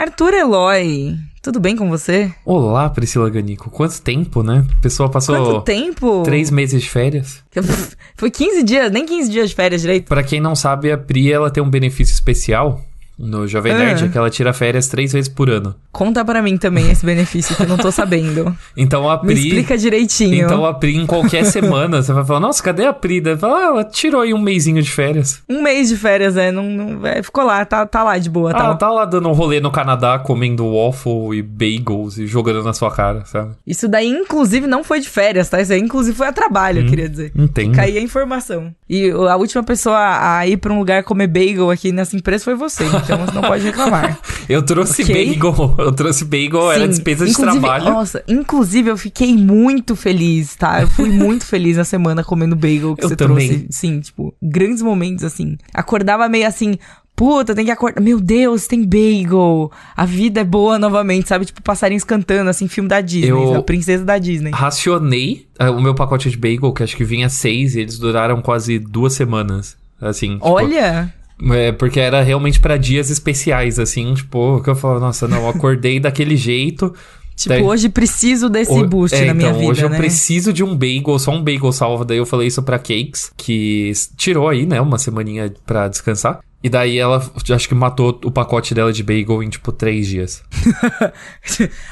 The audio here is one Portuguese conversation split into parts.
Arthur Eloy, tudo bem com você? Olá, Priscila Ganico. Quanto tempo, né? A pessoa passou. Quanto tempo? Três meses de férias. Foi 15 dias, nem 15 dias de férias direito. Pra quem não sabe, a Pri ela tem um benefício especial no Jovem Nerd, Ah. é que ela tira férias três vezes por ano. Conta pra mim também esse benefício que eu não tô sabendo. Então a Me Pri. explica direitinho. Então a Pri, em qualquer semana, você vai falar, nossa, cadê a Pri? Daí fala, ah, ela tirou aí um mêsinho de férias. Um mês de férias, é, não, não- é, ficou lá, tá, tá lá de boa, Ah, tá ela tá lá dando um rolê no Canadá, comendo waffle e bagels e jogando na sua cara, sabe? Isso daí, inclusive, não foi de férias, tá? Isso aí, inclusive, foi a trabalho, eu queria dizer. Entendo. Caí a informação. E a última pessoa a ir pra um lugar comer bagel aqui nessa empresa foi você, então você não pode reclamar. Eu trouxe Ok. bagel. Eu trouxe bagel, era Sim, despesa de inclusive- trabalho. Nossa, inclusive eu fiquei muito feliz, tá? Eu fui muito feliz na semana comendo bagel que Eu você também. trouxe. Sim, tipo, grandes momentos assim. Acordava meio assim. Puta, tem que acordar. Meu Deus, tem bagel. A vida é boa novamente, sabe? Tipo, passarinhos cantando, assim, filme da Disney, Eu- a princesa da Disney. Racionei ah, o meu pacote de bagel, que acho que vinha seis, e eles duraram quase duas semanas. Assim, tipo, Olha! É, porque era realmente pra dias especiais, assim, tipo, que eu falo, nossa, não, eu acordei daquele jeito. Tipo, daí- hoje preciso desse O- boost é, na minha então, vida, hoje eu né? preciso de um bagel, só um bagel salva. Daí eu falei isso pra Cakes, que tirou aí, né, uma semaninha pra descansar. E daí ela, acho que matou o pacote dela de bagel em, tipo, três dias.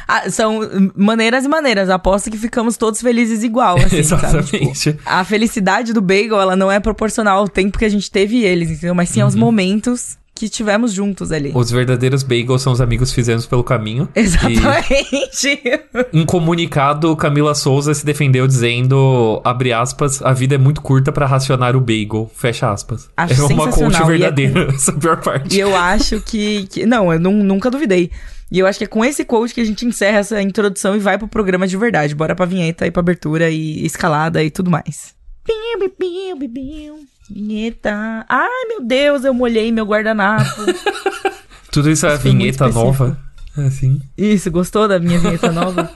Ah, são maneiras e maneiras. Aposto que ficamos todos felizes igual, assim? Tipo, Exatamente. a felicidade do bagel, ela não é proporcional ao tempo que a gente teve eles, entendeu? Mas sim aos Uhum. momentos que tivemos juntos ali. Os verdadeiros bagels são os amigos que fizemos pelo caminho. Exatamente. E, em comunicado, Camila Souza se defendeu dizendo, abre aspas, a vida é muito curta pra racionar o bagel, fecha aspas. Acho é uma coach e é verdadeira, essa é a pior parte. e eu acho que, que- Não, eu nu- nunca duvidei. E eu acho que é com esse quote que a gente encerra essa introdução e vai pro programa de verdade. Bora pra vinheta e pra abertura e escalada e tudo mais. Biu, biu, biu, biu, biu. Vinheta. Ai, meu Deus, eu molhei meu guardanapo. Tudo isso é muito vinheta nova. Assim. Isso, gostou da minha vinheta nova?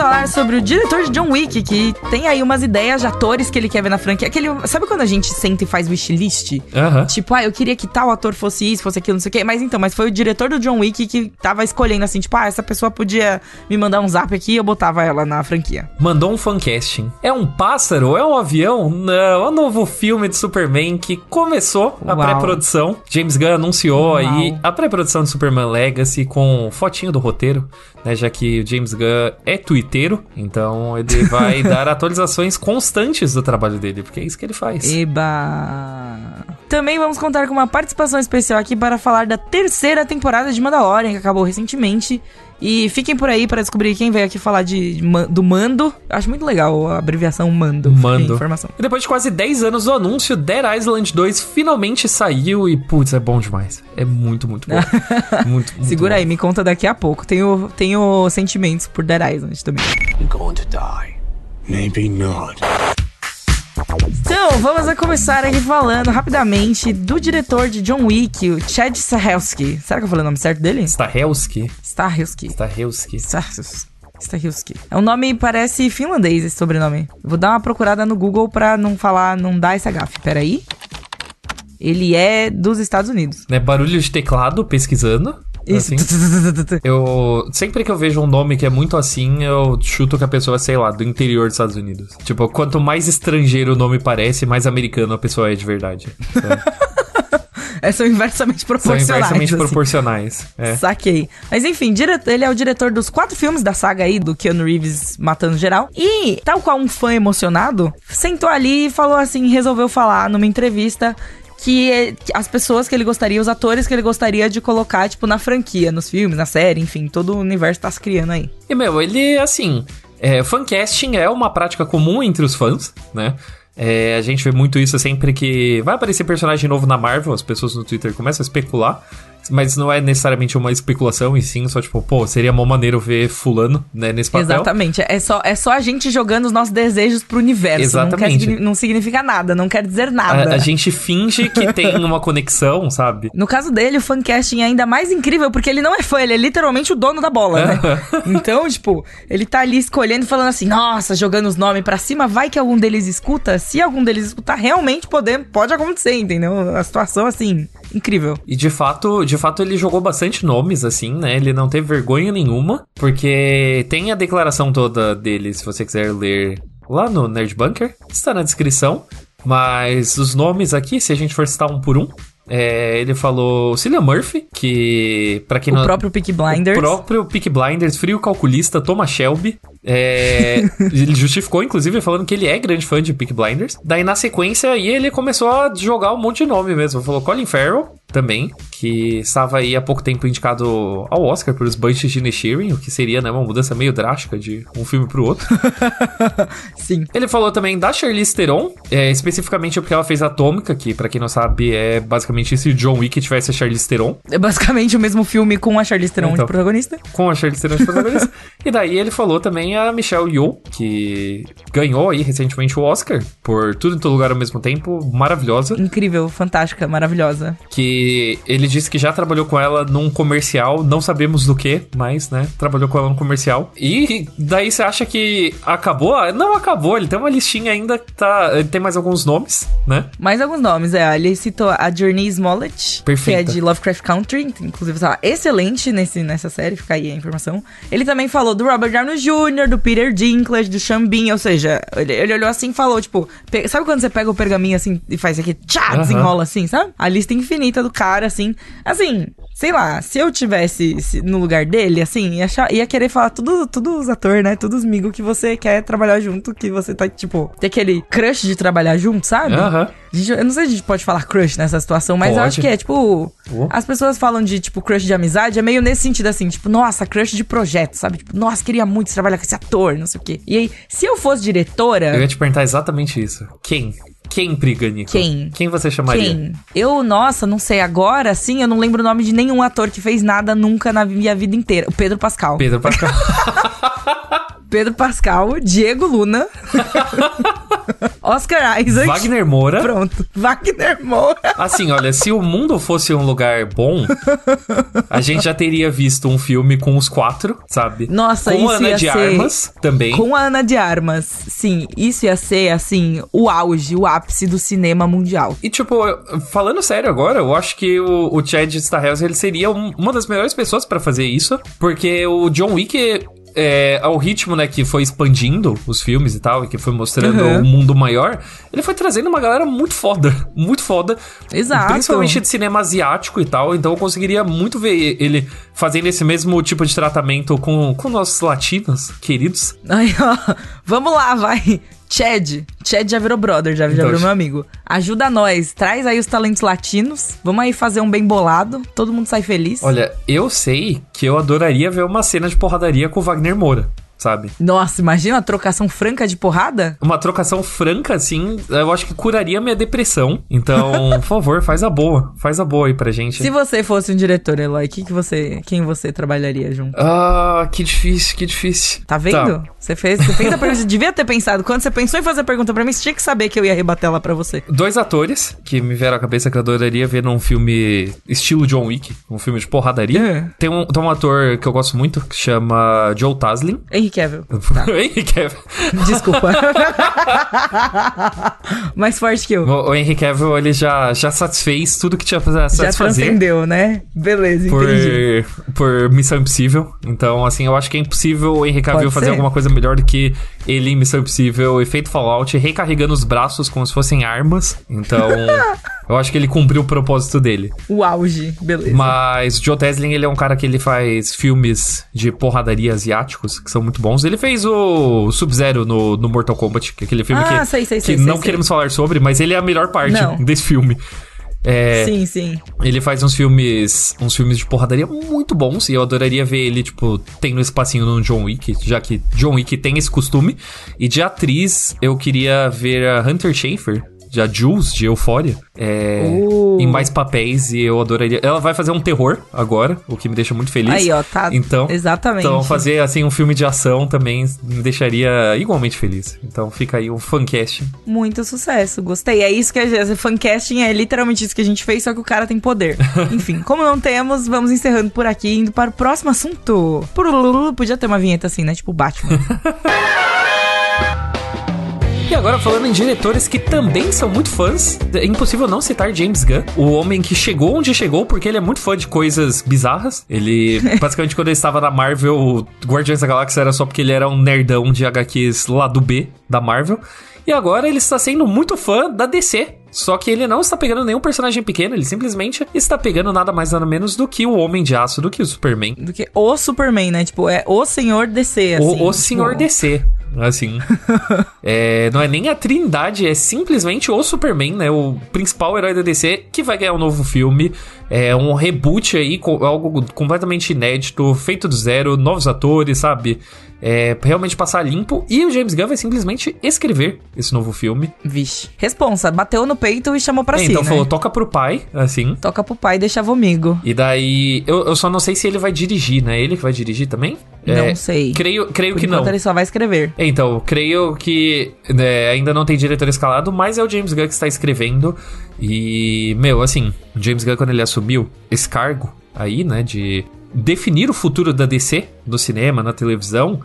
Falar sobre o diretor de John Wick, que tem aí umas ideias de atores que ele quer ver na franquia. Aquele, sabe quando a gente senta e faz wishlist? Aham. Tipo, ah, eu queria que tal ator fosse isso, fosse aquilo, não sei o quê. Mas então, mas foi o diretor do John Wick que tava escolhendo assim, tipo, ah, essa pessoa podia me mandar um zap aqui e eu botava ela na franquia. Mandou um fancasting. É um pássaro? É um avião? Não, é um novo filme de Superman que começou a pré-produção. James Gunn anunciou Uau. aí a pré-produção de Superman Legacy com fotinho do roteiro, né? Já que o James Gunn é twitteiro, então ele vai dar atualizações constantes do trabalho dele, porque é isso que ele faz. Eba! Também vamos contar com uma participação especial aqui para falar da terceira temporada de Mandalorian, que acabou recentemente. E fiquem por aí para descobrir quem veio aqui falar de, do Mando. Acho muito legal a abreviação Mando. Mando. Informação. E depois de quase 10 anos do anúncio, Dead Island 2 finalmente saiu e, putz, é bom demais. É muito, muito bom. muito, muito Segura bom. aí, me conta daqui a pouco. Tenho, tenho sentimentos por Dead Island também. I'm going to die. Maybe not. Então, vamos a começar aqui falando rapidamente do diretor de John Wick, o Chad Stahelski. Será que eu falei o nome certo dele? Stahelski. Stahelski. Stahelski. Stahelski. Stahelski. É um nome, parece finlandês esse sobrenome. Vou dar uma procurada no Google pra não falar, não dar esse gafe. Peraí. Ele é dos Estados Unidos. Né, barulho de teclado, pesquisando. Isso. assim. Eu. Sempre que eu vejo um nome que é muito assim, eu chuto que a pessoa é, sei lá, do interior dos Estados Unidos. Tipo, quanto mais estrangeiro o nome parece, mais americano a pessoa é de verdade. É, são inversamente São proporcionais. inversamente assim. proporcionais. É. Saquei. Mas enfim, ele é o diretor dos quatro filmes da saga aí, do Keanu Reeves matando geral. E, tal qual um fã emocionado, sentou ali e falou assim, resolveu falar numa entrevista que que as pessoas que ele gostaria, os atores que ele gostaria de colocar, tipo, na franquia, nos filmes, na série, enfim, todo o universo tá se criando aí. E, meu, ele, assim. É, fancasting é uma prática comum entre os fãs, né? É, a gente vê muito isso sempre que vai aparecer personagem novo na Marvel, as pessoas no Twitter começam a especular. Mas não é necessariamente uma especulação, e sim só tipo, pô, seria mó maneiro ver fulano, né, nesse papel. Exatamente. É só, é só a gente jogando os nossos desejos pro universo. Exatamente. Não, quer, não significa nada, não quer dizer nada. A, a gente finge que tem uma conexão, sabe? No caso dele, o fancasting é ainda mais incrível, porque ele não é fã, ele é literalmente o dono da bola, né? então, tipo, ele tá ali escolhendo, falando assim, nossa, jogando os nomes pra cima, vai que algum deles escuta. Se algum deles escutar, realmente pode, pode acontecer, entendeu? A situação, assim, incrível. E de fato, de fato ele jogou bastante nomes, assim, né? Ele não teve vergonha nenhuma, porque tem a declaração toda dele, se você quiser ler lá no Nerd Bunker, está na descrição. Mas os nomes aqui, se a gente for citar um por um, é, ele falou Cillian Murphy, que para quem o não... próprio Peak Blinders. O próprio Peak Blinders, frio calculista, Thomas Shelby. É, ele justificou, inclusive, falando que ele é grande fã de Peak Blinders. Daí, na sequência, aí ele começou a jogar um monte de nome mesmo. Falou Colin Farrell, também, que estava aí há pouco tempo indicado ao Oscar pelos Banshees de Inisherin, o que seria, né, uma mudança meio drástica de um filme pro outro. Sim. Ele falou também da Charlize Theron, é, especificamente porque ela fez Atômica, que para quem não sabe é basicamente se John Wick tivesse a Charlize Theron. É basicamente o mesmo filme com a Charlize Theron Então. de protagonista. Com a Charlize Theron de protagonista. e daí ele falou também a Michelle Yeoh, que ganhou aí recentemente o Oscar por Tudo em Todo Lugar ao mesmo tempo, maravilhosa. Incrível, fantástica, maravilhosa. que ele disse que já trabalhou com ela num comercial, não sabemos do que, mas, né, trabalhou com ela num comercial. E daí você acha que acabou? Ah, Não acabou, ele tem uma listinha ainda, que tá, ele tem mais alguns nomes, né? Mais alguns nomes, é. Ele citou a Journey Smollett, Perfeita. que é de Lovecraft Country, inclusive tá excelente nesse, nessa série, fica aí a informação. Ele também falou do Robert Downey Jr., do Peter Dinklage, do Bean, ou seja, ele, ele olhou assim e falou, tipo, pe- sabe quando você pega o pergaminho assim e faz aqui, tchá, Aham. desenrola assim, sabe? A lista infinita do cara, assim. Assim, sei lá, se eu tivesse se- no lugar dele, assim, ia, achar- ia querer falar tudo, tudo os atores, né? Todos os amigos que você quer trabalhar junto, que você tá, tipo, ter aquele crush de trabalhar junto, sabe? Aham. Gente, eu não sei se a gente pode falar crush nessa situação, mas eu Pode. acho que é tipo. Oh. As pessoas falam de, tipo, crush de amizade, é meio nesse sentido assim, tipo, nossa, crush de projeto, sabe? Tipo, nossa, queria muito trabalhar com esse ator, não sei o quê. E aí, se eu fosse diretora. Eu ia te perguntar exatamente isso. Quem? Quem, Priganico? Quem? Quem você chamaria? Quem? Eu, nossa, não sei. Agora, sim, eu não lembro o nome de nenhum ator que fez nada nunca na minha vida inteira. O Pedro Pascal. Pedro Pascal. Pedro Pascal, Diego Luna, Oscar Isaac. Wagner Moura. Pronto. Wagner Moura. Assim, olha, se o mundo fosse um lugar bom, a gente já teria visto um filme com os quatro, sabe? Nossa, com isso Ana ia de ser- Armas também. Com a Ana de Armas. Sim, isso ia ser, assim, o auge, o ápice do cinema mundial. E, tipo, falando sério agora, eu acho que o, o Chad Stahelski, ele seria um- uma das melhores pessoas pra fazer isso, porque o John Wick, é, ao ritmo, né, que foi expandindo os filmes e tal, e que foi mostrando Uhum. um mundo maior, ele foi trazendo uma galera muito foda, muito foda. Exato. Principalmente de cinema asiático e tal, então eu conseguiria muito ver ele fazendo esse mesmo tipo de tratamento com, com nossos latinos queridos. Aí, ó, vamos lá, vai. Chad. Chad já virou brother, já, já Então, virou meu amigo. Ajuda nós, traz aí os talentos latinos. Vamos aí fazer um bem bolado. Todo mundo sai feliz. Olha, eu sei que eu adoraria ver uma cena de porradaria com o Wagner Moura, sabe? Nossa, imagina a trocação franca de porrada? Uma trocação franca, assim, eu acho que curaria minha depressão. Então, por favor, faz a boa. Faz a boa aí pra gente. Se você fosse um diretor, Eloy, que que você, quem você trabalharia junto? Ah, que difícil, que difícil. Tá vendo? Você fez, você fez a pergunta, você devia ter pensado. Quando você pensou em fazer a pergunta pra mim, você tinha que saber que eu ia rebater ela pra você. Dois atores que me vieram à cabeça que eu adoraria ver num filme estilo John Wick, um filme de porradaria. É. Tem, um, tem um ator que eu gosto muito que chama Joe Taslin. Henry Cavill. Tá. Henry Cavill. Desculpa. Mais forte que eu. O, o Henry Cavill, ele já, já satisfez tudo que tinha pra Já satisfazer. transcendeu, né? Beleza, por, entendi. por Missão Impossível. Então, assim, eu acho que é impossível o Henry Cavill Pode fazer ser. alguma coisa melhor do que ele em Missão Impossível, efeito Fallout, recarregando os braços como se fossem armas. Então, eu acho que ele cumpriu o propósito dele. O auge, beleza. Mas o Joe Teslin, ele é um cara que ele faz filmes de porradaria asiáticos, que são muito bons. Ele fez o Sub-Zero no, no Mortal Kombat, que é aquele filme Ah, que, sei, sei, que sei, não queremos falar sobre, mas ele é a melhor parte Não. desse filme. É, Sim, sim. ele faz uns filmes, uns filmes de porradaria muito bons e eu adoraria ver ele, tipo, tendo espacinho no John Wick, já que John Wick tem esse costume. E de atriz, eu queria ver a Hunter Schafer, de a Jules, de Euphoria, é, Uh. em mais papéis e eu adoraria. Ela vai fazer um terror agora, o que me deixa muito feliz. Aí, ó, tá. Então, Exatamente. Então, fazer assim um filme de ação também me deixaria igualmente feliz. Então, fica aí um fancast. Muito sucesso, gostei. É isso que a gente. Fancasting é literalmente isso que a gente fez, só que o cara tem poder. Enfim, como não temos, vamos encerrando por aqui, indo para o próximo assunto. Purululu, Podia ter uma vinheta assim, né? Tipo Batman. E agora falando em diretores que também são muito fãs, é impossível não citar James Gunn, o homem que chegou onde chegou porque ele é muito fã de coisas bizarras. Ele, basicamente, quando ele estava na Marvel, Guardiões da Galáxia era só porque ele era um nerdão de HQs lá do B da Marvel. E agora ele está sendo muito fã da DC. Só que ele não está pegando nenhum personagem pequeno, ele simplesmente está pegando nada mais nada menos do que o Homem de Aço, do que o Superman. Do que o Superman, né? Tipo, é o Senhor DC, assim. O, o Senhor tipo, DC. Assim. é, não é nem a Trindade, é simplesmente o Superman, né? O principal herói da DC que vai ganhar um novo filme. É um reboot aí, com algo completamente inédito, feito do zero, novos atores, sabe? É, realmente passar limpo. E o James Gunn vai simplesmente escrever esse novo filme. Vixe. Responsa, bateu no peito e chamou pra É, si, então né? falou, toca pro pai, assim. Toca pro pai e deixa comigo. E daí, eu, eu só não sei se ele vai dirigir, né? Ele que vai dirigir também? É, Não sei. Creio, creio Por que não. ele só vai escrever. É, Então, creio que né, ainda não tem diretor escalado, mas é o James Gunn que está escrevendo. E, meu, assim, o James Gunn, quando ele assumiu esse cargo aí, né, de definir o futuro da DC no cinema, na televisão,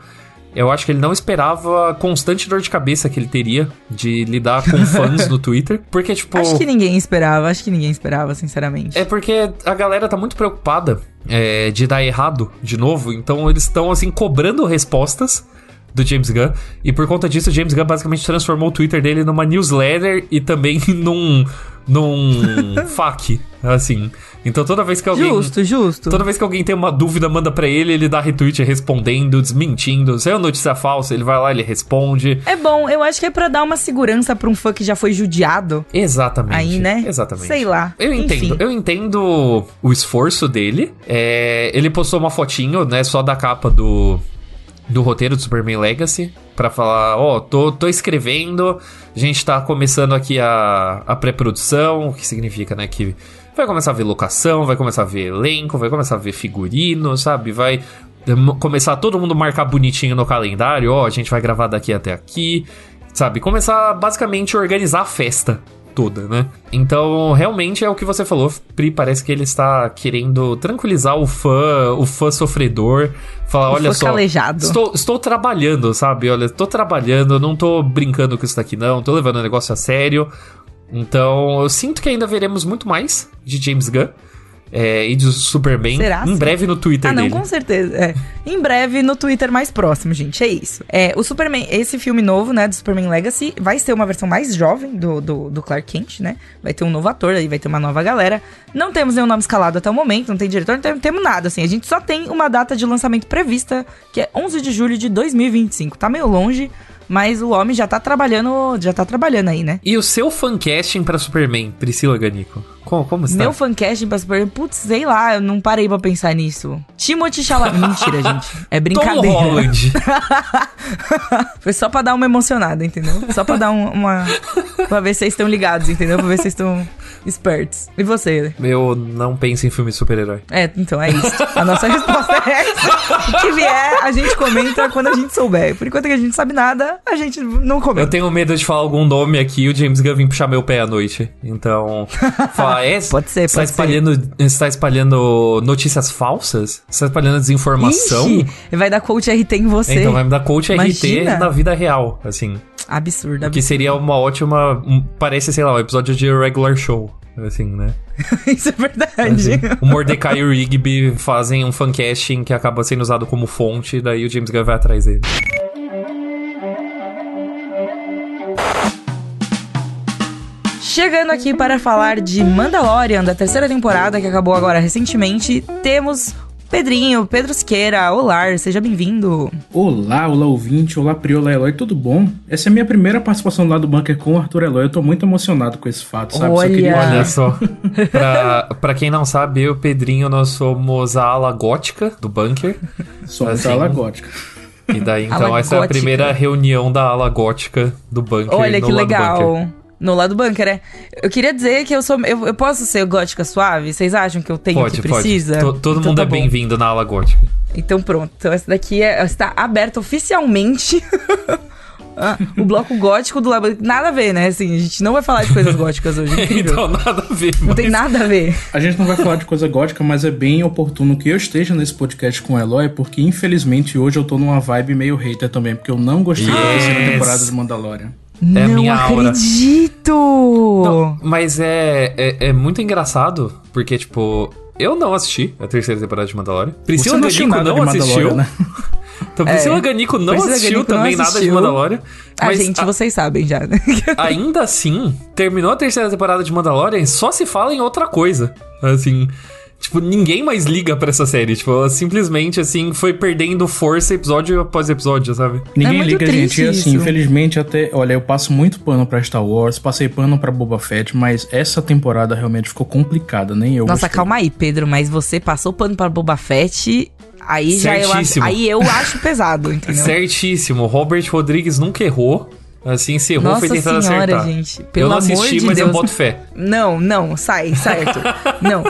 eu acho que ele não esperava a constante dor de cabeça que ele teria de lidar com fãs no Twitter. Porque, tipo. Acho que ninguém esperava, acho que ninguém esperava, sinceramente. É porque a galera tá muito preocupada é, de dar errado de novo, então eles estão assim cobrando respostas do James Gunn. E por conta disso, o James Gunn basicamente transformou o Twitter dele numa newsletter e também num num FAQ, assim. Então toda vez que alguém Justo, justo. Toda vez que alguém tem uma dúvida, manda pra ele, ele dá retweet respondendo, desmentindo. Se é uma notícia falsa, ele vai lá, ele responde. É bom, eu acho que é pra dar uma segurança pra um fã que já foi judiado. Exatamente. Aí, né? Exatamente. Sei lá. Eu entendo, Enfim. eu entendo o esforço dele. É, ele postou uma fotinho, né, só da capa do, do roteiro do Superman Legacy, pra falar, ó, tô, tô escrevendo, a gente tá começando aqui a, a pré-produção, o que significa, né, que vai começar a ver locação, vai começar a ver elenco, vai começar a ver figurino, sabe, vai começar todo mundo marcar bonitinho no calendário, ó, a gente vai gravar daqui até aqui, sabe, começar basicamente a organizar a festa toda, né? Então, realmente é o que você falou, Pri, parece que ele está querendo tranquilizar o fã, o fã sofredor, falar, olha só, calejado. estou, estou trabalhando, sabe? Olha, estou trabalhando, não tô brincando com isso daqui não, tô levando o negócio a sério. Então, eu sinto que ainda veremos muito mais de James Gunn é, e de Superman Será, em sim? breve no Twitter Ah, não, dele. com certeza. É. Em breve no Twitter mais próximo, gente. É isso. É, o Superman, esse filme novo, né, do Superman Legacy, vai ser uma versão mais jovem do, do, do Clark Kent, né? Vai ter um novo ator, aí vai ter uma nova galera. Não temos nenhum nome escalado até o momento, não tem diretor, não tem- não temos nada, assim. A gente só tem uma data de lançamento prevista, que é 11 de julho de 2025. Tá meio longe, mas o homem já tá trabalhando, já tá trabalhando aí, né? E o seu fancasting pra Superman, Priscila Ganico? Como, como está? Meu fancasting pra Superman, putz, sei lá, eu não parei pra pensar nisso. Timothy Chalamet, mentira, gente. É Tom brincadeira. Holland. Foi só pra dar uma emocionada, entendeu? Só pra dar um- uma. pra ver se vocês estão ligados, entendeu? Pra ver se vocês estão espertos. E você? Eu não penso em filme de super-herói. É, então é isso. A nossa resposta é essa. O que vier, a gente comenta quando a gente souber. Por enquanto que a gente sabe nada, a gente não Eu comenta. tenho medo de falar algum nome aqui e o James Gunn vir puxar meu pé à noite. Então, falar, é, Pode ser, pode ser. espalhando, Você tá espalhando notícias falsas? Você tá espalhando desinformação? Ixi, vai dar coach RT em você. Então vai me dar coach Imagina. RT na vida real, assim. Absurdo, Que absurdo. seria uma ótima. um- parece, sei lá, um episódio de regular show. Assim, né? Isso é verdade. Assim, o Mordecai e o Rigby fazem um fancasting que acaba sendo usado como fonte, daí o James Gunn vai atrás dele. Chegando aqui para falar de Mandalorian, da terceira temporada que acabou agora recentemente, temos Pedrinho, Pedro Siqueira. Olá, seja bem-vindo. Olá, olá ouvinte, olá Pri, olá Eloy, tudo bom? Essa é a minha primeira participação lá do Bunker com o Arthur Eloy, eu tô muito emocionado com esse fato, sabe? Só Olha. queria Olha olhar. só. pra, pra quem não sabe, eu e o Pedrinho, nós somos a ala gótica do bunker. Somos assim, a ala gótica. E daí, então, Ala essa é a primeira reunião da ala gótica do bunker Olha no que lado bunker. legal. No lado bunker, é. Eu queria dizer que eu sou. Eu, eu posso ser gótica suave? Vocês acham que eu tenho o Pode, que pode. precisa? To- todo Então mundo tá é bem-vindo na ala gótica. Então pronto. Então essa daqui é, está aberta oficialmente. Ah, o bloco gótico do Labyrinto. Nada a ver, né? Assim, a gente não vai falar de coisas góticas hoje. Então, nada a ver. não tem nada a ver. A gente não vai falar de coisa gótica, mas é bem oportuno que eu esteja nesse podcast com o Eloy, porque infelizmente hoje eu tô numa vibe meio hater também, porque eu não gostei da terceira Yes. temporada de Mandalorian. É a não minha aura. acredito! Não, mas é, é, é muito engraçado, porque, tipo, eu não assisti a terceira temporada de Mandalorian. Priscila assistiu Ganico não assistiu. Né? Então, Priscila É. Ganico não Priscila assistiu Ganico não também nada de assistiu. Mandalorian. Ah, Mas gente, a- vocês sabem já, né? ainda assim, terminou a terceira temporada de Mandalorian e só se fala em outra coisa. Assim. Tipo, ninguém mais liga pra essa série. Tipo, ela simplesmente, assim, foi perdendo força episódio após episódio, sabe? Ninguém É muito liga, gente. E assim, isso. infelizmente, até. Olha, eu passo muito pano pra Star Wars, passei pano pra Boba Fett, mas essa temporada realmente ficou complicada, nem eu. Nossa, gostei. calma aí, Pedro, mas você passou pano para Boba Fett, aí já eu acho, Certíssimo. aí eu acho pesado, entendeu? Certíssimo. Robert Rodrigues nunca errou. Assim, se errou, foi tentando senhora, acertar. gente, eu pelo não amor assisti, de mas eu Deus. boto fé. Não, não, sai, sai, Arthur. não.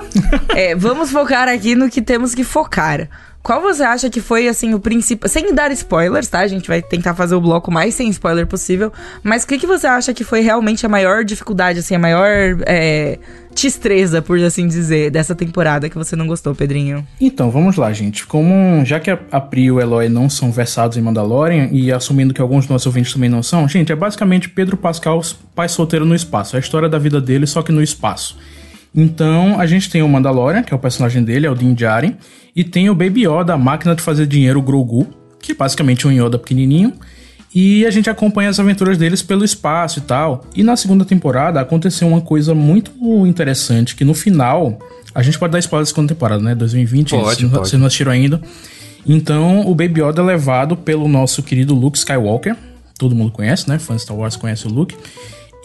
É, vamos focar aqui no que temos que focar. Qual você acha que foi, assim, o principal... Sem dar spoilers, tá? A gente vai tentar fazer o bloco mais sem spoiler possível. Mas o que, que você acha que foi realmente a maior dificuldade, assim, a maior é, destreza, por assim dizer, dessa temporada que você não gostou, Pedrinho? Então, vamos lá, gente. Como já que a a Pri e o Eloy não são versados em Mandalorian, e assumindo que alguns dos nossos ouvintes também não são, gente, é basicamente Pedro Pascal, pai solteiro no espaço. É a história da vida dele, só que no espaço. Então, a gente tem o Mandalorian, que é o personagem dele, é o Din Djarin, e tem o Baby Yoda, a máquina de fazer dinheiro, o Grogu, que é basicamente um Yoda pequenininho, e a gente acompanha as aventuras deles pelo espaço e tal. E na segunda temporada aconteceu uma coisa muito interessante, que no final, a gente pode dar spoiler da segunda temporada, né? 2020, Pode, se não- pode. vocês não assistiram ainda. Então, o Baby Yoda é levado pelo nosso querido Luke Skywalker. Todo mundo conhece, né? Fã de Star Wars conhece o Luke.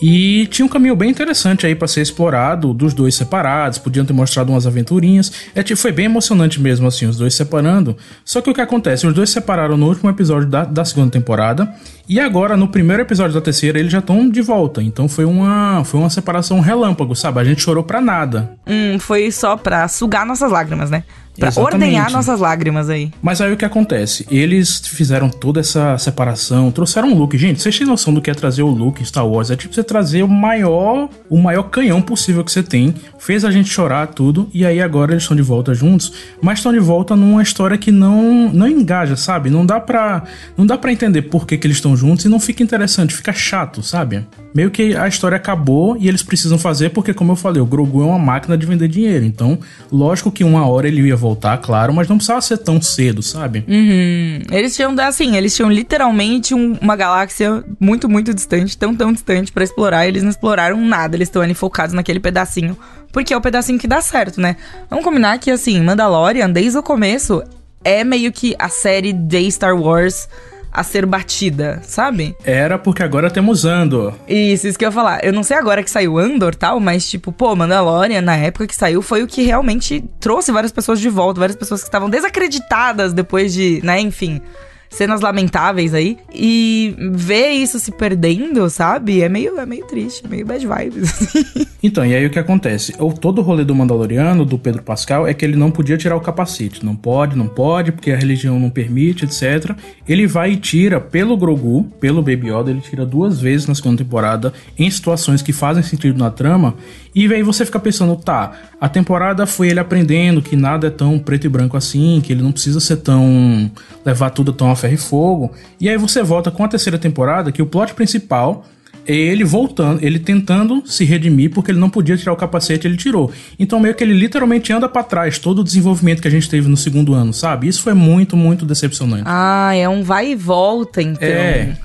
E tinha um caminho bem interessante aí pra ser explorado, dos dois separados, podiam ter mostrado umas aventurinhas. É, tipo, foi bem emocionante mesmo, assim, os dois separando. Só que o que acontece? Os dois se separaram no último episódio da, da segunda temporada, e agora, no primeiro episódio da terceira, eles já estão de volta. Então foi uma, foi uma separação relâmpago, sabe? A gente chorou pra nada. Hum, foi só pra sugar nossas lágrimas, né? Pra Exatamente. ordenhar nossas lágrimas aí. Mas aí o que acontece? Eles fizeram toda essa separação, trouxeram o Luke. Gente, vocês têm noção do que é trazer o Luke em Star Wars? É tipo você trazer o maior, o maior canhão possível que você tem. Fez a gente chorar tudo e aí agora eles estão de volta juntos, mas estão de volta numa história que não não engaja, sabe? Não dá pra não dá para entender por que, que eles estão juntos e não fica interessante, fica chato, sabe? Meio que a história acabou e eles precisam fazer porque como eu falei, o Grogu é uma máquina de vender dinheiro. Então, lógico que uma hora ele ia voltar, claro, mas não precisava ser tão cedo, sabe? Uhum. Eles tinham, assim, eles tinham literalmente um- uma galáxia muito, muito distante, tão, tão distante pra explorar. Eles não exploraram nada, eles estão ali focados naquele pedacinho. Porque é o pedacinho que dá certo, né? Vamos combinar que, assim, Mandalorian, desde o começo, é meio que a série de Star Wars a ser batida, sabe? Era porque agora temos Andor. Isso, isso que eu ia falar. Eu não sei agora que saiu Andor tal, mas tipo, pô, Mandalorian, na época que saiu, foi o que realmente trouxe várias pessoas de volta, várias pessoas que estavam desacreditadas depois de, né, enfim, cenas lamentáveis aí. E ver isso se perdendo, sabe? É meio, é meio triste, meio bad vibes. assim. Então, e aí o que acontece? O, todo o rolê do Mandaloriano, do Pedro Pascal, é que ele não podia tirar o capacete. Não pode, não pode, porque a religião não permite, etc. Ele vai e tira pelo Grogu, pelo Baby Yoda, ele tira duas vezes na segunda temporada, em situações que fazem sentido na trama. E aí você fica pensando, tá, a temporada foi ele aprendendo que nada é tão preto e branco assim, que ele não precisa ser tão. levar tudo tão a ferro e fogo. E aí você volta com a terceira temporada, que o plot principal é ele voltando, ele tentando se redimir porque ele não podia tirar o capacete, ele tirou. Então meio que ele literalmente anda pra trás todo o desenvolvimento que a gente teve no segundo ano, sabe? Isso foi muito, muito decepcionante. ah, é um vai e volta, então. É.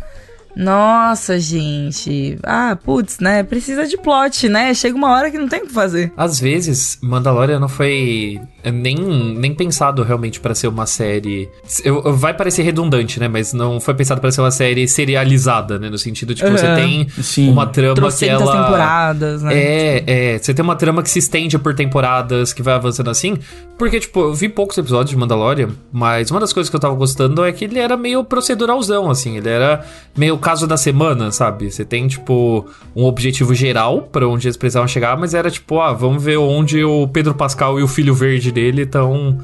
Nossa, gente. Ah, putz, né? Precisa de plot, né? Chega uma hora que não tem o que fazer. Às vezes, Mandalorian não foi nem, nem pensado realmente pra ser uma série. Eu, vai parecer redundante, né? Mas não foi pensado pra ser uma série serializada, né? No sentido de que você Uhum. tem Sim. uma trama que Trocentas ela. temporadas, né? É, é. Você tem uma trama que se estende por temporadas, que vai avançando assim. Porque, tipo, eu vi poucos episódios de Mandalorian, mas uma das coisas que eu tava gostando é que ele era meio proceduralzão, assim. Ele era meio caso da semana, sabe? Você tem, tipo, um objetivo geral pra onde eles precisavam chegar, mas era tipo, ah, vamos ver onde o Pedro Pascal e o filho verde dele estão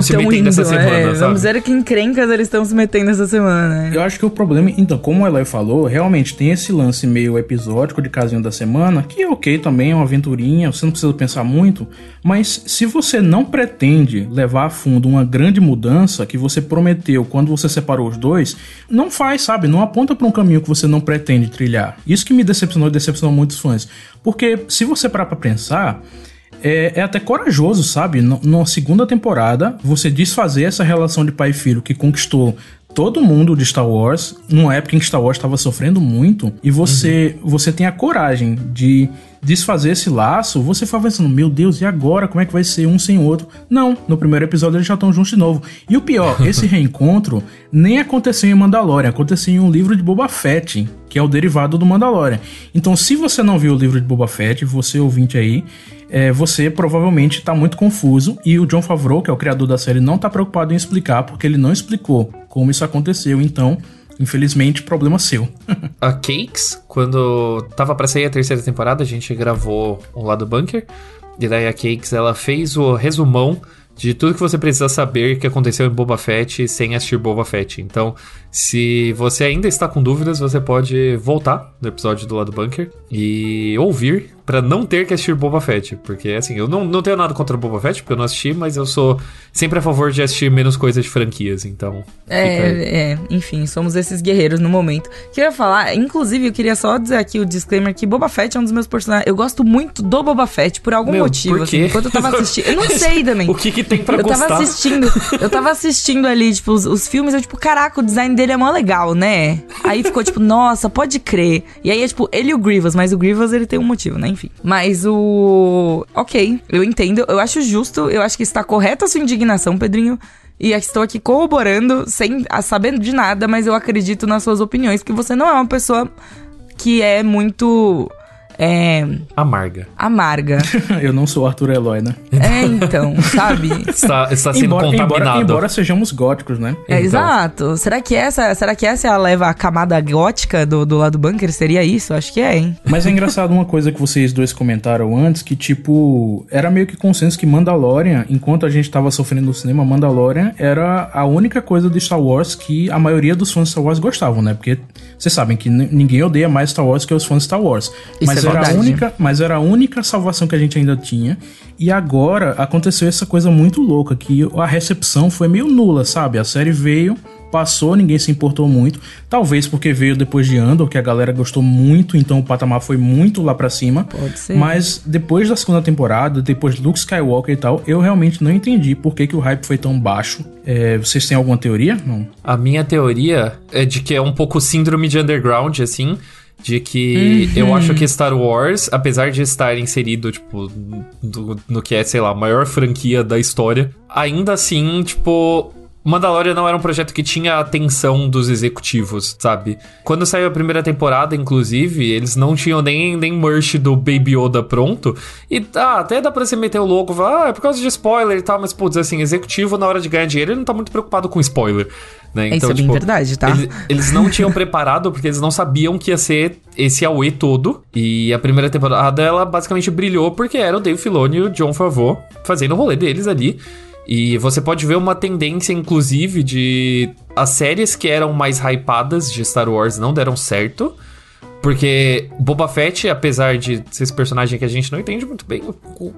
estão se metendo indo, essa semana, é, sabe? Vamos ver que encrencas eles estão se metendo essa semana. Eu acho que o problema, então, como o Eloy falou, realmente tem esse lance meio episódico de casinho da semana, que é ok também, é uma aventurinha, você não precisa pensar muito, mas se você não pretende levar a fundo uma grande mudança que você prometeu quando você separou os dois, não faz, sabe? Não aponta pra um caminho que você não pretende trilhar. Isso que me decepcionou e decepcionou muitos fãs. Porque se você parar pra pensar, é, é até corajoso, sabe? No- Na segunda temporada, você desfazer essa relação de pai e filho que conquistou todo mundo de Star Wars, numa época em que Star Wars estava sofrendo muito, e você, você tem a coragem de desfazer esse laço, você fala pensando, meu Deus, e agora? Como é que vai ser um sem o outro? Não, no primeiro episódio eles já estão juntos de novo. E o pior, esse reencontro nem aconteceu em Mandalorian, aconteceu em um livro de Boba Fett, que é o derivado do Mandalorian. Então, se você não viu o livro de Boba Fett, você ouvinte aí, é, você provavelmente está muito confuso e o John Favreau, que é o criador da série, não está preocupado em explicar porque ele não explicou como isso aconteceu. Então, infelizmente, problema seu. A Cakes, quando tava pra sair a terceira temporada, a gente gravou o lado bunker. E daí a Cakes, ela fez o resumão de tudo que você precisa saber que aconteceu em Boba Fett sem assistir Boba Fett. Então, se você ainda está com dúvidas, você pode voltar no episódio do lado bunker e ouvir pra não ter que assistir Boba Fett. Porque, assim, eu não, não tenho nada contra Boba Fett, porque eu não assisti, mas eu sou sempre a favor de assistir menos coisas de franquias. Então. É, é, enfim, somos esses guerreiros no momento. Queria falar, inclusive, eu queria só dizer aqui o disclaimer que Boba Fett é um dos meus personagens. Eu gosto muito do Boba Fett por algum Meu, motivo. por quê? assim, enquanto eu tava assistindo. Eu não sei também. O que que tem pra eu gostar? tava assistindo, eu tava assistindo ali, tipo, os, os filmes, eu, tipo, caraca, o design dele é mó legal, né? Aí ficou, tipo, nossa, pode crer. E aí é, tipo, ele e o Grievous, mas o Grievous, ele tem um motivo, né? Enfim. Mas o... Ok, eu entendo, eu acho justo, eu acho que está correta a sua indignação, Pedrinho. E estou aqui corroborando, sem sabendo de nada, mas eu acredito nas suas opiniões, que você não é uma pessoa que é muito... É... Amarga. Amarga. Eu não sou o Arthur Eloy, né? É, então, sabe? Está, está sendo Embora, contaminado. embora, embora sejamos góticos, né? É, Então. exato. Será que essa, será que essa é a leva a camada gótica do, do lado bunker? Seria isso? Acho que é, hein? Mas é engraçado uma coisa que vocês dois comentaram antes, que tipo, era meio que consenso que Mandalorian, enquanto a gente tava sofrendo no cinema, Mandalorian era a única coisa de Star Wars que a maioria dos fãs de Star Wars gostavam, né? Porque vocês sabem que ninguém odeia mais Star Wars que os fãs de Star Wars. Isso mas é era a única, mas era a única salvação que a gente ainda tinha. E agora aconteceu essa coisa muito louca que a recepção foi meio nula, sabe? A série veio passou, ninguém se importou muito. Talvez porque veio depois de Andor, que a galera gostou muito, então o patamar foi muito lá pra cima. Pode ser. Mas depois da segunda temporada, depois de Luke Skywalker e tal, eu realmente não entendi por que, que o hype foi tão baixo. É, vocês têm alguma teoria? Não. A minha teoria é de que é um pouco síndrome de underground, assim. De que eu acho que Star Wars, apesar de estar inserido, tipo, do- no que é, sei lá, a maior franquia da história, ainda assim, tipo. Mandalorian não era um projeto que tinha a atenção dos executivos, sabe? Quando saiu a primeira temporada, inclusive, eles não tinham nem, nem merch do Baby Yoda pronto. E ah, até dá pra você meter o louco, falar, ah, é por causa de spoiler e tal, mas, putz, assim, executivo na hora de ganhar dinheiro, ele não tá muito preocupado com spoiler, né? Isso é bem verdade, tá? Eles, eles não tinham preparado porque eles não sabiam que ia ser esse Aue todo. E a primeira temporada ela basicamente brilhou porque era o Dave Filoni e o John Favreau fazendo o rolê deles ali. E você pode ver uma tendência, inclusive, de as séries que eram mais hypadas de Star Wars não deram certo. Porque Boba Fett, apesar de ser esse personagem que a gente não entende muito bem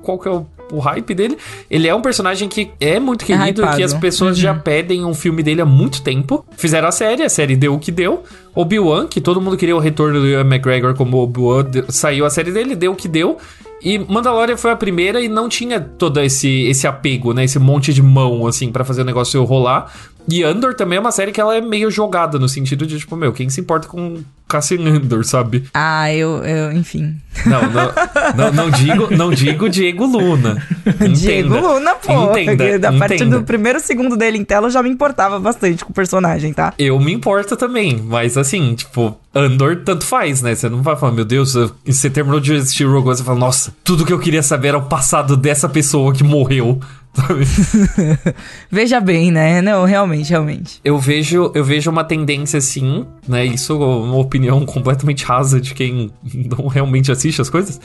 qual que é o, o hype dele, ele é um personagem que é muito querido, hypado. que as pessoas já pedem um filme dele há muito tempo. Fizeram a série, a série deu o que deu. Obi-Wan, que todo mundo queria o retorno do Ian McGregor como Obi-Wan, saiu a série dele, deu o que deu. E Mandalorian foi a primeira e não tinha todo esse, esse apego, né? Esse monte de mão, assim, pra fazer o negócio rolar. E Andor também é uma série que ela é meio jogada, no sentido de, tipo, meu, quem se importa com Cassian Andor, sabe? Ah, eu, eu enfim. Não, não, não, não digo, não digo Diego Luna. Entenda. Diego Luna, pô. Entenda, a partir entenda. do primeiro segundo dele em tela, eu já me importava bastante com o personagem, tá? Eu me importo também, mas assim, tipo, Andor tanto faz, né? Você não vai falar, meu Deus, eu- você terminou de assistir Rogue One, você fala, nossa, tudo que eu queria saber era o passado dessa pessoa que morreu? Veja bem, né? Não, realmente, realmente. Eu vejo, eu vejo uma tendência assim, né? Isso é uma opinião completamente rasa de quem não realmente assiste as coisas.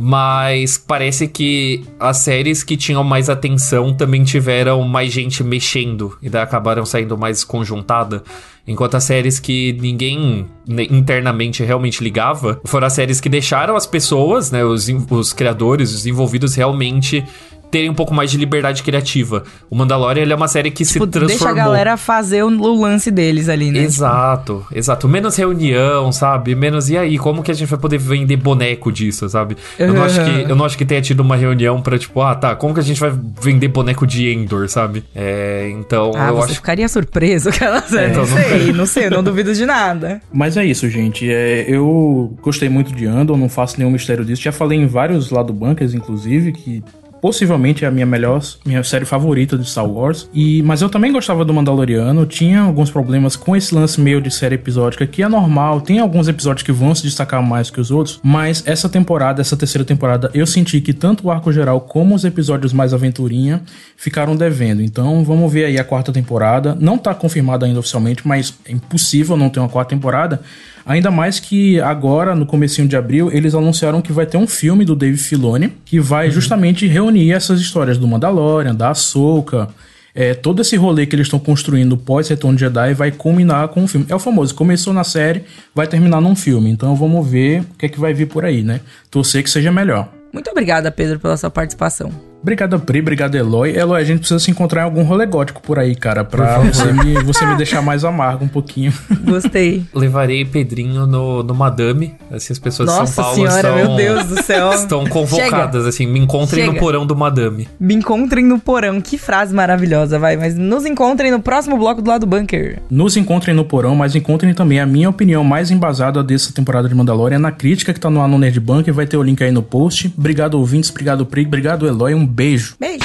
Mas parece que as séries que tinham mais atenção também tiveram mais gente mexendo e daí acabaram saindo mais conjuntada. Enquanto as séries que ninguém né, internamente realmente ligava foram as séries que deixaram as pessoas, né, os, os criadores, os envolvidos realmente terem um pouco mais de liberdade criativa. O Mandalorian ele é uma série que Tipo, se transformou. deixa a galera fazer o, o lance deles ali, né? Exato, exato. Menos reunião, sabe? Menos. E aí, como que a gente vai poder vender boneco disso, sabe? Eu não acho que, eu não acho que tenha tido uma reunião pra, tipo, ah, tá, como que a gente vai vender boneco de Endor, sabe? É, então Ah, eu você acho. ficaria surpreso que ela É, não então não- sei, não sei, eu não duvido de nada. Mas é isso, gente. É, eu gostei muito de Andor, não faço nenhum mistério disso. Já falei em vários lá do Bunkers, inclusive, que possivelmente é a minha melhor, minha série favorita de Star Wars. E, mas eu também gostava do Mandaloriano. Tinha alguns problemas com esse lance meio de série episódica, que é normal. Tem alguns episódios que vão se destacar mais que os outros. Mas essa temporada, essa terceira temporada, eu senti que tanto o arco geral como os episódios mais aventurinha ficaram devendo. Então vamos ver aí a quarta temporada. Não tá confirmada ainda oficialmente, mas é impossível não ter uma quarta temporada. Ainda mais que agora, no comecinho de abril, eles anunciaram que vai ter um filme do Dave Filoni que vai justamente reunir essas histórias do Mandalorian, da Ahsoka, é, todo esse rolê que eles estão construindo pós Retorno de Jedi vai culminar com um filme. É o famoso, começou na série, vai terminar num filme. Então vamos ver o que é que vai vir por aí, né? Torcer que seja melhor. Muito obrigada, Pedro, pela sua participação. Obrigado, Pri. Obrigado, Eloy. Eloy, a gente precisa se encontrar em algum rolê gótico por aí, cara, pra você me, você me deixar mais amargo um pouquinho. Gostei. Levarei Pedrinho no, no Madame. Assim, as pessoas de Nossa São Paulo senhora, estão, meu Deus do céu. estão convocadas, assim. Me encontrem no Chega. porão do Madame. Me encontrem no porão. Que frase maravilhosa, vai. Mas nos encontrem no próximo bloco do lado do bunker. Nos encontrem no porão, mas encontrem também a minha opinião mais embasada dessa temporada de Mandalorian na crítica que tá no ar no Nerd Bunker. Vai ter o link aí no post. Obrigado, ouvintes. Obrigado, Pri. Obrigado, Eloy. Um beijo. Beijo.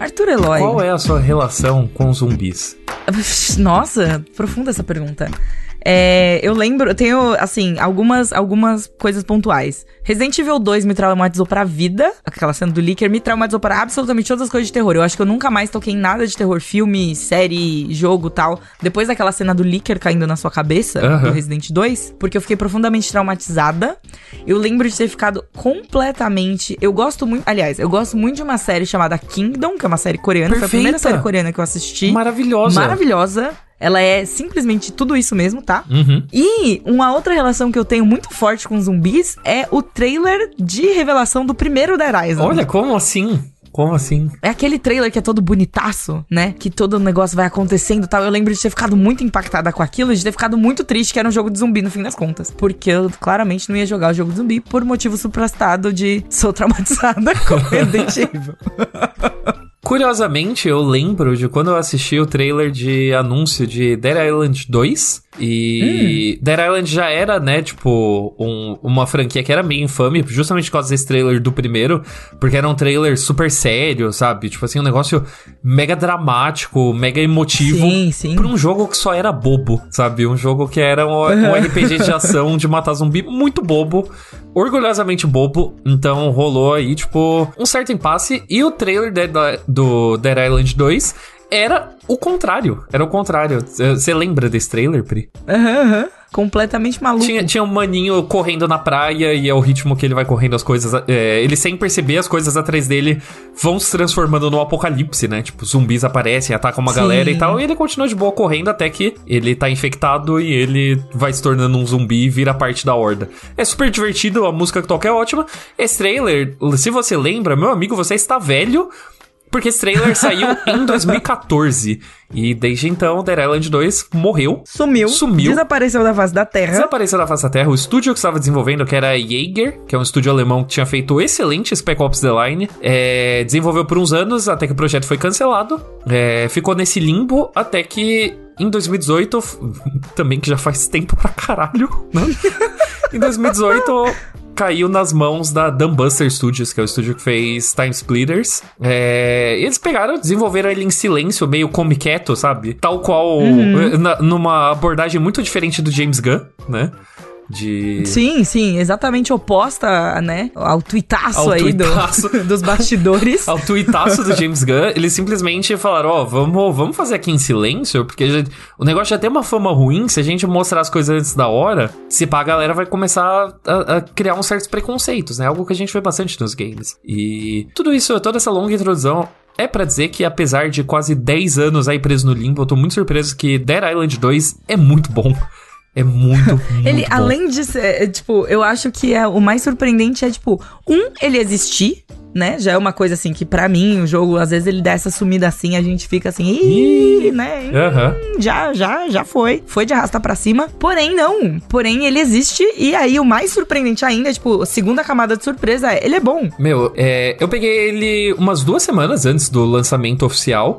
Arthur Eloy. Qual é a sua relação com zumbis? Nossa, profunda essa pergunta. É, eu lembro, eu tenho, assim, algumas, algumas coisas pontuais. Resident Evil 2 me traumatizou pra vida. Aquela cena do Licker me traumatizou para absolutamente todas as coisas de terror. Eu acho que eu nunca mais toquei em nada de terror, filme, série, jogo tal. Depois daquela cena do Licker caindo na sua cabeça, Aham. do Resident 2, porque eu fiquei profundamente traumatizada. Eu lembro de ter ficado completamente. Eu gosto muito. Aliás, eu gosto muito de uma série chamada Kingdom, que é uma série coreana. Foi a Perfeita. primeira série coreana que eu assisti. Maravilhosa. Maravilhosa. Ela é simplesmente tudo isso mesmo, tá? Uhum. E uma outra relação que eu tenho muito forte com zumbis é o trailer de revelação do primeiro Rising. Olha, como assim? Como assim? É aquele trailer que é todo bonitaço, né? Que todo o negócio vai acontecendo e tal. Eu lembro de ter ficado muito impactada com aquilo e de ter ficado muito triste que era um jogo de zumbi no fim das contas. Porque eu claramente não ia jogar o jogo de zumbi por motivo suprastado de sou traumatizada com Resident Evil. Curiosamente, eu lembro de quando eu assisti o trailer de anúncio de Dead Island 2. E Dead Island já era, né, tipo, um- uma franquia que era meio infame, justamente por causa desse trailer do primeiro, porque era um trailer super sério, sabe? Tipo assim, um negócio mega dramático, mega emotivo. Sim, sim. Pra um jogo que só era bobo, sabe? Um jogo que era um, um RPG de ação de matar zumbi muito bobo, orgulhosamente bobo. Então rolou aí, tipo, um certo impasse. E o trailer de- do Dead Island 2 era o contrário. Era o contrário. Você lembra desse trailer, Pri? Aham, aham. Completamente maluco. Tinha, tinha um maninho correndo na praia e é o ritmo que ele vai correndo as coisas. é, ele sem perceber, as coisas atrás dele vão se transformando no apocalipse, né? Tipo, zumbis aparecem, atacam uma Sim. galera e tal. E ele continua de boa correndo até que ele tá infectado e ele vai se tornando um zumbi e vira parte da horda. É super divertido, a música que toca é ótima. Esse trailer, se você lembra, meu amigo, você está velho. Porque esse trailer saiu em 2014. E desde então, Dead Island 2 morreu. Sumiu. Sumiu. Desapareceu da face da Terra. Desapareceu da face da Terra. O estúdio que estava desenvolvendo, que era Jaeger, que é um estúdio alemão que tinha feito excelente Spec Ops The Line, é, desenvolveu por uns anos até que o projeto foi cancelado. É, ficou nesse limbo até que em 2018, f- também que já faz tempo pra caralho, né? Em 2018 caiu nas mãos da Dumbbuster Studios, que é o estúdio que fez Time Splitters. É, eles pegaram, desenvolveram ele em silêncio, meio comiqueto, sabe? Tal qual, Uhum. na- numa abordagem muito diferente do James Gunn, né? De... Sim, sim, exatamente oposta, né? Ao tuitaço Ao aí do- tuitaço. dos bastidores. Ao tuitaço do James Gunn, eles simplesmente falaram, ó, vamos, vamos fazer aqui em silêncio, porque já- o negócio já tem uma fama ruim, se a gente mostrar as coisas antes da hora, se pá, a galera vai começar a, a criar uns certos preconceitos, né? Algo que a gente vê bastante nos games. E tudo isso, toda essa longa introdução... É pra dizer que apesar de quase 10 anos aí preso no limbo, eu tô muito surpreso que Dead Island 2 é muito bom. É muito, muito Ele, bom. além de ser, é, tipo, eu acho que é, o mais surpreendente é, tipo, um, ele existir, né? Já é uma coisa assim que, pra mim, o jogo, às vezes ele dá essa sumida assim, a gente fica assim, ih, né? Aham. Hum, Já, já, já foi. Foi de arrasta pra cima. Porém, não. Porém, ele existe. E aí, o mais surpreendente ainda, tipo, a segunda camada de surpresa é, ele é bom. Meu, é, eu peguei ele umas duas semanas antes do lançamento oficial.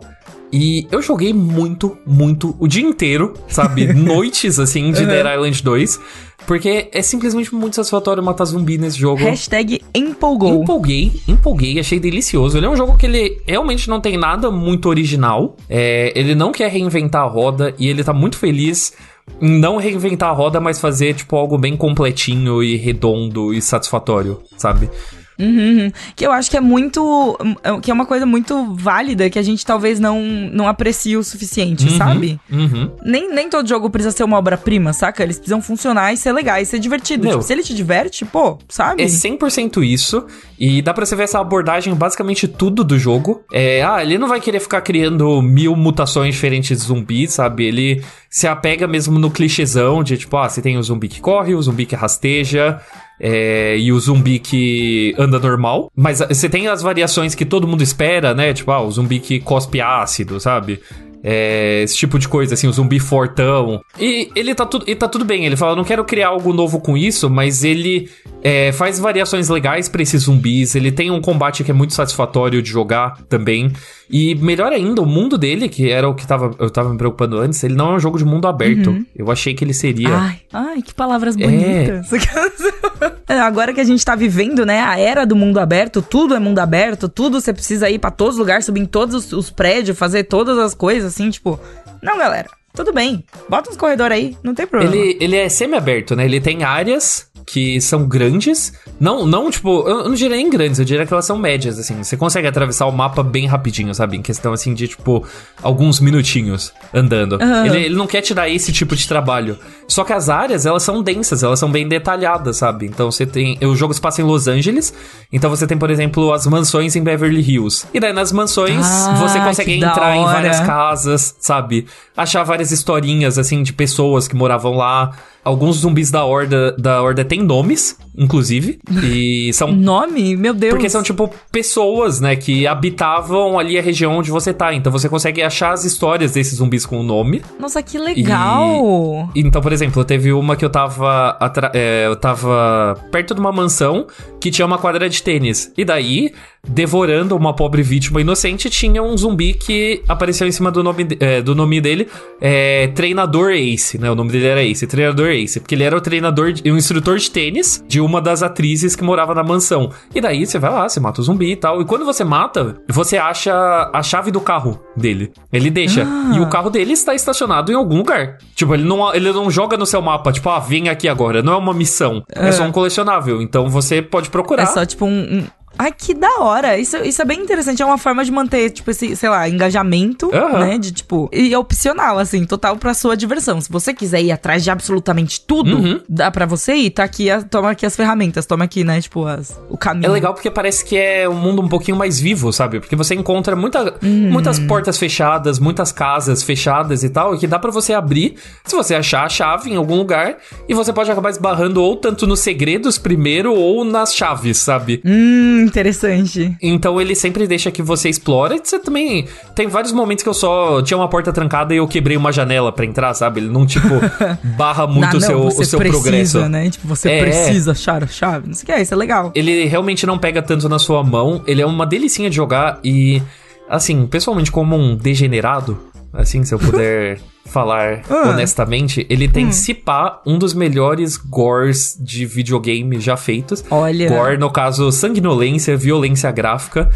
E eu joguei muito, muito, o dia inteiro, sabe? Noites, assim, de Uhum. Dead Island 2. Porque é simplesmente muito satisfatório matar zumbi nesse jogo. Hashtag empolgou. Empolguei, empolguei, achei delicioso. Ele é um jogo que ele realmente não tem nada muito original. É, ele não quer reinventar a roda e ele tá muito feliz em não reinventar a roda, mas fazer, tipo, algo bem completinho e redondo e satisfatório, sabe? Uhum, uhum. Que eu acho que é muito. Que é uma coisa muito válida que a gente talvez não, não aprecie o suficiente, Uhum, sabe? Uhum. Nem, nem todo jogo precisa ser uma obra-prima, saca? Eles precisam funcionar e ser legais, ser divertido. Tipo, se ele te diverte, pô, sabe? É 100% isso, e dá pra você ver essa abordagem em basicamente tudo do jogo. É, ah, ele não vai querer ficar criando mil mutações diferentes de zumbi, sabe? Ele se apega mesmo no clichêzão de tipo, ah, você tem o zumbi que corre, o zumbi que rasteja. É, e o zumbi que anda normal. Mas ah, você tem as variações que todo mundo espera, né? Tipo, ah, o zumbi que cospe ácido, sabe? É, esse tipo de coisa, assim, o zumbi fortão. E ele tá, tudo, e tá tudo bem, ele fala, não quero criar algo novo com isso, mas ele é, faz variações legais pra esses zumbis, ele tem um combate que é muito satisfatório de jogar também. E melhor ainda, o mundo dele, que era o que tava, eu tava me preocupando antes, ele não é um jogo de mundo aberto. Eu achei que ele seria. Ai, ai, que palavras É. bonitas. É, Agora que a gente tá vivendo, né, a era do mundo aberto, tudo é mundo aberto, tudo você precisa ir pra todos os lugares, subir em todos os, os prédios, fazer todas as coisas, assim, tipo... Não, galera, tudo bem. Bota uns corredores aí, não tem problema. Ele, ele é semi-aberto, né? Ele tem áreas que são grandes. Não, não tipo, eu não diria nem grandes, eu diria que elas são médias, assim. Você consegue atravessar o mapa bem rapidinho, sabe? Em questão, assim, de, tipo, alguns minutinhos andando. Aham. Ele, ele não quer te dar esse tipo de trabalho. Só que as áreas, elas são densas, elas são bem detalhadas, sabe? Então você tem. O jogo se passa em Los Angeles. Então você tem, por exemplo, as mansões em Beverly Hills. E daí nas mansões Ah, você consegue entrar em várias casas, sabe? Achar várias historinhas, assim, de pessoas que moravam lá. Alguns zumbis da Horda, da Horda têm nomes, inclusive. E são. Nome? Meu Deus. Porque são, tipo, pessoas, né, que habitavam ali a região onde você tá. Então você consegue achar as histórias desses zumbis com o nome. Nossa, que legal. Então, por exemplo, teve uma que eu tava. atra- é, eu tava perto de uma mansão que tinha uma quadra de tênis. E daí, devorando uma pobre vítima inocente, tinha um zumbi que apareceu em cima do nome, é, do nome dele. É, treinador Ace, né? O nome dele era Ace, treinador Ace. Porque ele era o treinador, de, um instrutor de tênis de uma das atrizes que morava na mansão. E daí você vai lá, você mata o zumbi e tal. E quando você mata, você acha a chave do carro dele. Ele deixa. Ah. E o carro dele está estacionado em algum lugar. Tipo, ele não, ele não joga no seu mapa, tipo, ah, vem aqui agora. Não é uma missão. É, só um colecionável. Então você pode procurar. É só tipo um. Ai, que da hora. Isso, isso é bem interessante. É uma forma de manter, tipo, esse, sei lá, engajamento, Aham. né? De tipo. E é opcional, assim, total pra sua diversão. Se você quiser ir atrás de absolutamente tudo, Uhum. dá pra você ir. Tá aqui, a- toma aqui as ferramentas, toma aqui, né? Tipo, as, o caminho. É legal porque parece que é um mundo um pouquinho mais vivo, sabe? Porque você encontra muita, Uhum. muitas portas fechadas, muitas casas fechadas e tal, e que dá pra você abrir se você achar a chave em algum lugar, e você pode acabar esbarrando ou tanto nos segredos primeiro ou nas chaves, sabe? Hum, interessante. Então ele sempre deixa que você explore. Você também. Tem vários momentos que eu só tinha uma porta trancada e eu quebrei uma janela pra entrar, sabe? Ele não, tipo, barra muito Ah, o não, seu, você o seu precisa, progresso. né? Tipo, você É. precisa achar a chave. Não sei o que é, isso é legal. Ele realmente não pega tanto na sua mão. Ele é uma delicinha de jogar e, assim, pessoalmente, como um degenerado, assim, se eu puder falar Ah. honestamente, ele tem, se pá, um dos melhores gores de videogame já feitos. Olha. Gore, no caso, sanguinolência, violência gráfica,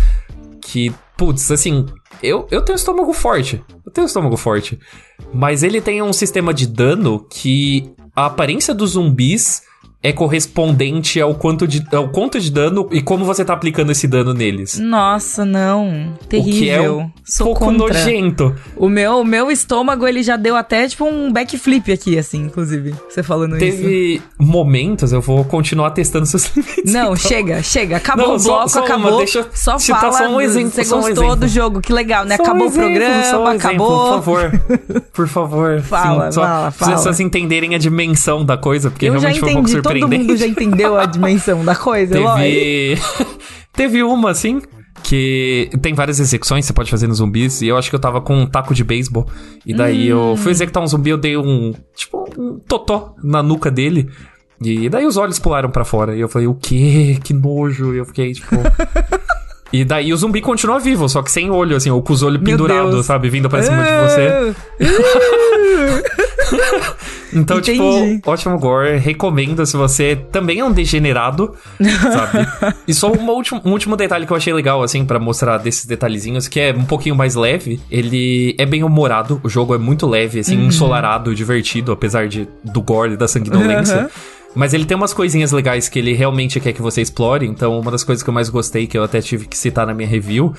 que, putz, assim, eu, eu tenho estômago forte. Eu tenho estômago forte. Mas ele tem um sistema de dano que a aparência dos zumbis é correspondente ao quanto de, ao quanto de dano e como você tá aplicando esse dano neles. Nossa, não. Terrível. O que é um Sou pouco contra. nojento. O meu, o meu estômago, ele já deu até, tipo, um backflip aqui, assim, inclusive. Você falando isso. Teve momentos, eu vou continuar testando seus limites. Não, então. chega, chega. Acabou Não, o só- bloco, só uma, acabou. deixa eu só fala. só um exemplo, Você só um gostou exemplo. do jogo, que legal, né? Só um acabou o exemplo, programa, só um exemplo, acabou. por favor. Por favor. Fala, Sim, só fala, pra fala. vocês entenderem a dimensão da coisa, porque Eu já realmente foi um pouco entendi, todo mundo já entendeu a dimensão da coisa. Teve. Teve uma, assim, que tem várias execuções que você pode fazer nos zumbis, e eu acho que eu tava com um taco de beisebol. E daí eu Hum. fui executar um zumbi, eu dei um. Tipo, um totó na nuca dele. E daí os olhos pularam pra fora. E eu falei, o quê? Que nojo. E eu fiquei, tipo. E daí o zumbi continua vivo, só que sem olho, assim, ou com os olhos pendurados, sabe? Vindo pra cima de você. Então, Entendi. tipo, ótimo gore. Recomendo se você também é um degenerado, sabe? e só uma última- um último detalhe que eu achei legal, assim, pra mostrar desses detalhezinhos, que é um pouquinho mais leve. Ele é bem humorado, o jogo é muito leve, assim, Uhum. ensolarado, divertido, apesar de, do gore e da sanguinolência. Uhum. Mas ele tem umas coisinhas legais que ele realmente quer que você explore. Então, uma das coisas que eu mais gostei, que eu até tive que citar na minha review,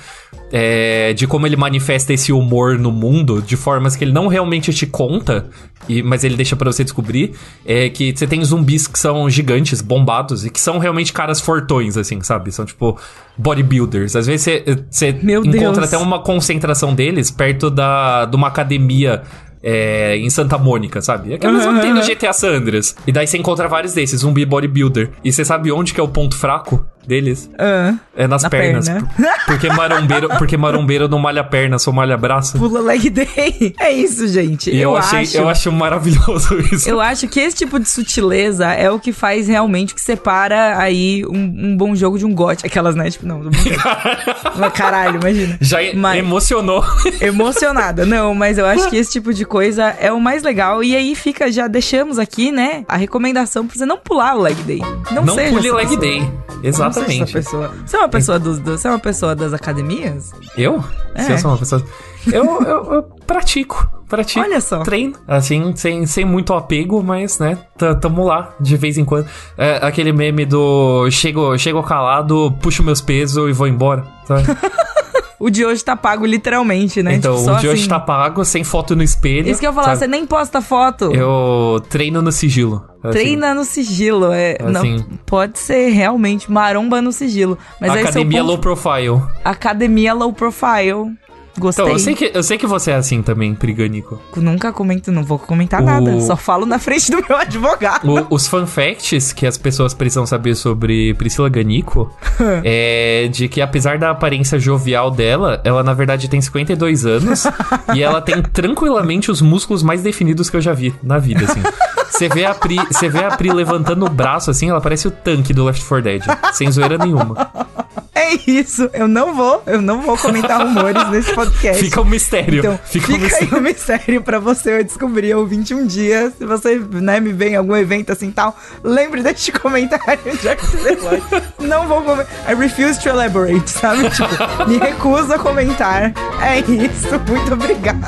é de como ele manifesta esse humor no mundo de formas que ele não realmente te conta, e, mas ele deixa pra você descobrir. É que você tem zumbis que são gigantes, bombados, e que são realmente caras fortões, assim, sabe? São tipo bodybuilders. Às vezes você, encontra Deus. até uma concentração deles perto da, de uma academia. É, em Santa Mônica, sabe? Aquela mesma que tem no GTA Sandras. E daí você encontra vários desses, zumbi bodybuilder. E você sabe onde que é o ponto fraco deles? Ah, É nas Na pernas. perna. Por- Porque marombeiro, porque marombeiro não malha perna, só malha braço. pula leg day. É isso, gente. E eu, eu, achei, acho. eu acho maravilhoso isso. Eu acho que esse tipo de sutileza é o que faz realmente que separa aí um, um bom jogo de um gote. Aquelas, né? Tipo, não. Mas, Caralho, imagina. Já Mas- emocionou. Emocionada. Não, mas eu acho que esse tipo de coisa é o mais legal. E aí fica, já deixamos aqui, né? A recomendação pra você não pular o leg day. Não, Não seja pule leg pessoa. day. Exatamente. pessoa. Você é uma pessoa dos, dos- você é uma pessoa das academias? Eu? Se É. eu sou uma pessoa. Eu, eu, eu pratico. Pratico. Olha só. Treino. Assim, sem, sem muito apego, mas, né? Tamo lá, de vez em quando. É, aquele meme do chego, chego calado, puxo meus pesos e vou embora. Sabe? O de hoje tá pago literalmente, né? Então, Tipo, o de hoje assim. tá pago, sem foto no espelho. Isso que eu ia falar, sabe? você nem posta foto. Eu treino no sigilo. assim. Treina no sigilo, é. Assim. Não, pode ser realmente maromba no sigilo. Mas Academia low ponto, profile. Academia low profile. Gostei. Então, eu sei, que, eu sei que você é assim também, Priganico. Nunca comento, não vou comentar O- nada. Só falo na frente do meu advogado. O- os fun facts que as pessoas precisam saber sobre Priscila Ganico é de que, apesar da aparência jovial dela, ela na verdade tem 52 anos e ela tem tranquilamente os músculos mais definidos que eu já vi na vida, assim. Você vê a Pri, você vê a Pri levantando o braço assim, ela parece o tanque do Left 4 Dead, sem zoeira nenhuma. É isso. Eu não vou, eu não vou comentar rumores nesse podcast. Fica um mistério. Então, fica, fica, um mistério. aí o mistério pra você descobrir ou 21 dias. Se você, né, me vem em algum evento assim tal, lembre deste comentário já que você. Não vou comentar. I refuse to elaborate, sabe? Tipo, me recuso a comentar. É isso. Muito obrigada.